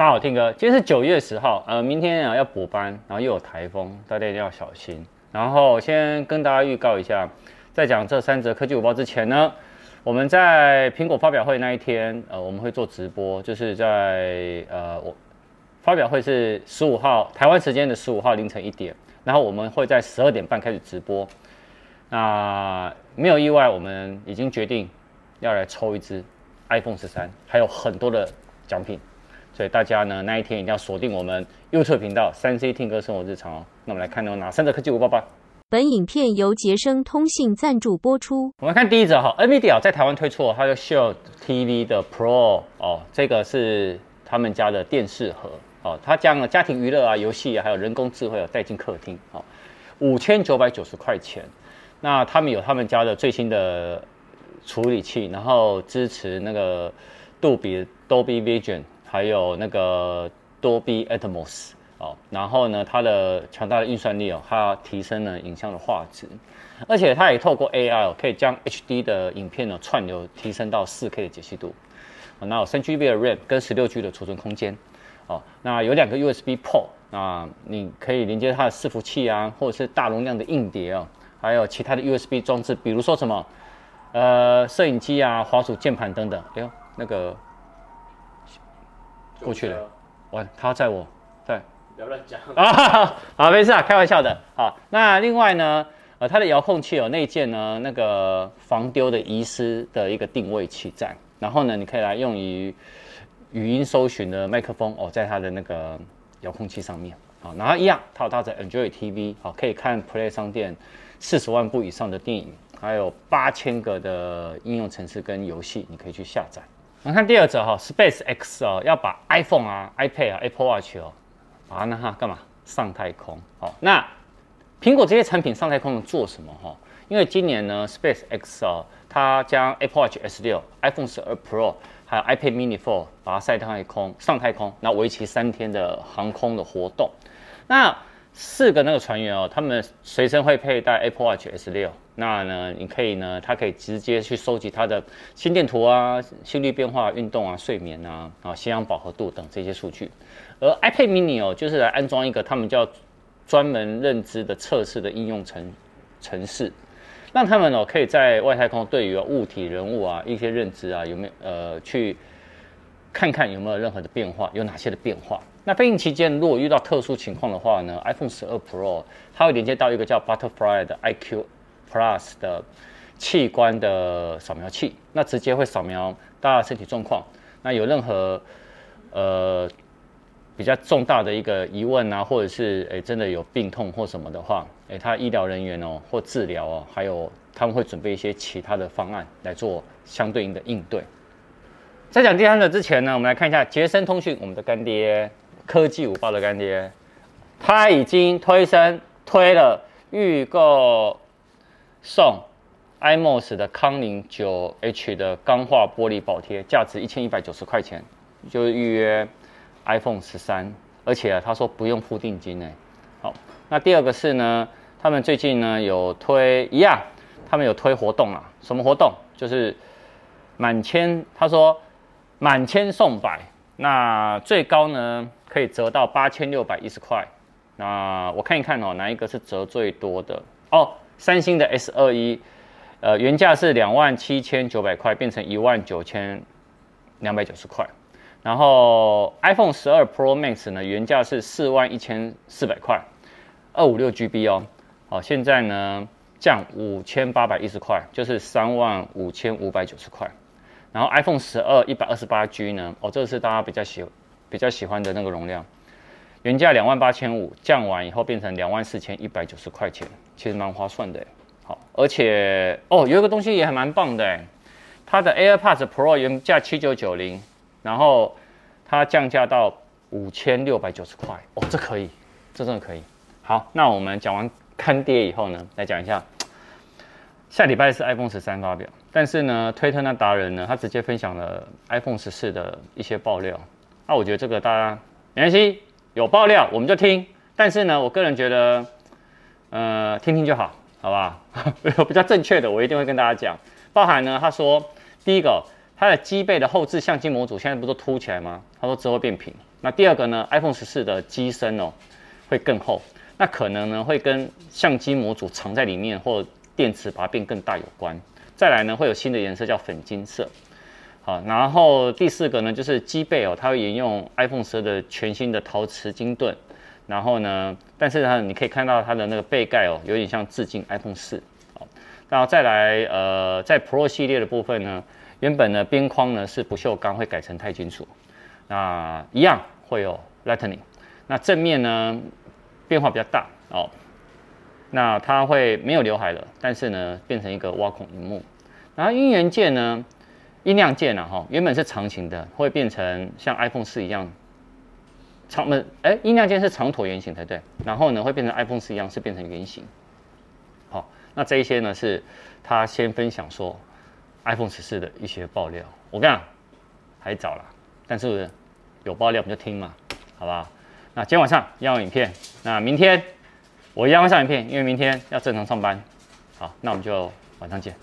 大家好，听哥，今天是九月十号，呃，明天啊要补班，然后又有台风，大家一定要小心。然后先跟大家预告一下，在讲这三则科技午报之前呢，我们在苹果发表会那一天，呃，我们会做直播，就是在呃，我发表会是十五号台湾时间的十五号凌晨一点，然后我们会在十二点半开始直播。那没有意外，我们已经决定要来抽一支 iPhone 十三，还有很多的奖品。所以大家呢，那一天一定要锁定我们 YouTube 频道三 C 听歌生活日常哦。那我们来看到哪三则科技五报吧。本影片由杰生通信赞助播出。我们看第一则哈，NVIDIA 在台湾推出它的 Shield TV 的 Pro 哦，这个是他们家的电视盒哦，它将了家庭娱乐啊、游戏啊，还有人工智慧啊带进客厅哦，五千九百九十块钱。那他们有他们家的最新的处理器，然后支持那个杜比 Dolby Vision。还有那个 Dolby Atmos 哦，然后呢，它的强大的运算力哦，它提升了影像的画质，而且它也透过 AI，可以将 HD 的影片呢串流提升到 4K 的解析度。那有 3GB 的 RAM 跟 16G 的储存空间哦，那有两个 USB port，那你可以连接它的伺服器啊，或者是大容量的硬碟哦，还有其他的 USB 装置，比如说什么呃摄影机啊、滑鼠、键盘等等。哎呦，那个。过去了，完，他在我，在，不要乱讲。啊，好，没事啊，开玩笑的。好，那另外呢，呃，它的遥控器有内建呢那个防丢的遗失的一个定位器在，然后呢，你可以来用于语音搜寻的麦克风哦，在它的那个遥控器上面，好，然后一样，它有搭载 Android TV，好，可以看 Play 商店四十万部以上的电影，还有八千个的应用程式跟游戏，你可以去下载。我们看第二则哈，Space X 哦，要把 iPhone 啊、iPad 啊、Apple Watch 哦，把它那哈干嘛上太空？好，那苹果这些产品上太空能做什么哈？因为今年呢，Space X 哦，它将 Apple Watch S6、iPhone 12 Pro 还有 iPad Mini 4把它上太空，上太空，那为期三天的航空的活动。那四个那个船员哦，他们随身会佩戴 Apple Watch S6。那呢，你可以呢，它可以直接去收集它的心电图啊、心率变化、运动啊、睡眠啊、啊血氧饱和度等这些数据。而 iPad Mini 哦，就是来安装一个他们叫专门认知的测试的应用程程式，让他们哦可以在外太空对于物体、人物啊一些认知啊有没有呃去看看有没有任何的变化，有哪些的变化。那飞行期间如果遇到特殊情况的话呢，iPhone 12 Pro 它会连接到一个叫 Butterfly 的 iQ。Plus 的器官的扫描器，那直接会扫描大家身体状况。那有任何呃比较重大的一个疑问啊，或者是诶真的有病痛或什么的话，诶他医疗人员哦或治疗哦，还有他们会准备一些其他的方案来做相对应的应对。在讲第三个之前呢，我们来看一下杰森通讯，我们的干爹，科技五报的干爹，他已经推升推了预购。送 iMOS 的康宁 9H 的钢化玻璃保贴，价值一千一百九十块钱，就预约 iPhone 十三，而且啊，他说不用付定金呢。好，那第二个是呢，他们最近呢有推一样，他们有推活动啊，什么活动？就是满千，他说满千送百，那最高呢可以折到八千六百一十块。那我看一看哦，哪一个是折最多的哦？三星的 S 二一，呃，原价是两万七千九百块，变成一万九千两百九十块。然后 iPhone 十二 Pro Max 呢，原价是四万一千四百块，二五六 GB 哦。好，现在呢降五千八百一十块，就是三万五千五百九十块。然后 iPhone 十二一百二十八 G 呢，哦，这个是大家比较喜比较喜欢的那个容量。原价两万八千五，降完以后变成两万四千一百九十块钱，其实蛮划算的。好，而且哦，有一个东西也还蛮棒的，它的 AirPods Pro 原价七九九零，然后它降价到五千六百九十块，哦，这可以，这真的可以。好，那我们讲完坑爹以后呢，来讲一下，下礼拜是 iPhone 十三发表，但是呢，推特那达人呢，他直接分享了 iPhone 十四的一些爆料，那我觉得这个大家没关系。有爆料我们就听，但是呢，我个人觉得，呃，听听就好，好不好？有 比较正确的，我一定会跟大家讲。包含呢，他说，第一个，它的机背的后置相机模组现在不都凸起来吗？他说之后变平，那第二个呢，iPhone 十四的机身哦会更厚，那可能呢会跟相机模组藏在里面或电池把它变更大有关。再来呢会有新的颜色叫粉金色。好，然后第四个呢就是机背哦，它会沿用 iPhone 十二的全新的陶瓷金盾。然后呢，但是呢，你可以看到它的那个背盖哦，有点像致敬 iPhone 四。好，然后再来呃，在 Pro 系列的部分呢，原本呢边框呢是不锈钢，会改成钛金属。那一样会有 Lightning。那正面呢变化比较大哦。那它会没有刘海了，但是呢变成一个挖孔萤幕。然后音源键呢，音量键呢哈，原本是长形的，会变成像 iPhone 四一样长门。哎，音量键是长椭圆形才对。然后呢会变成 iPhone 四一样是变成圆形。好，那这一些呢是他先分享说 iPhone 十四的一些爆料。我跟你讲，还早了，但是。有爆料我们就听嘛，好不好？那今天晚上要影片，那明天我一样会上影片，因为明天要正常上班。好，那我们就晚上见。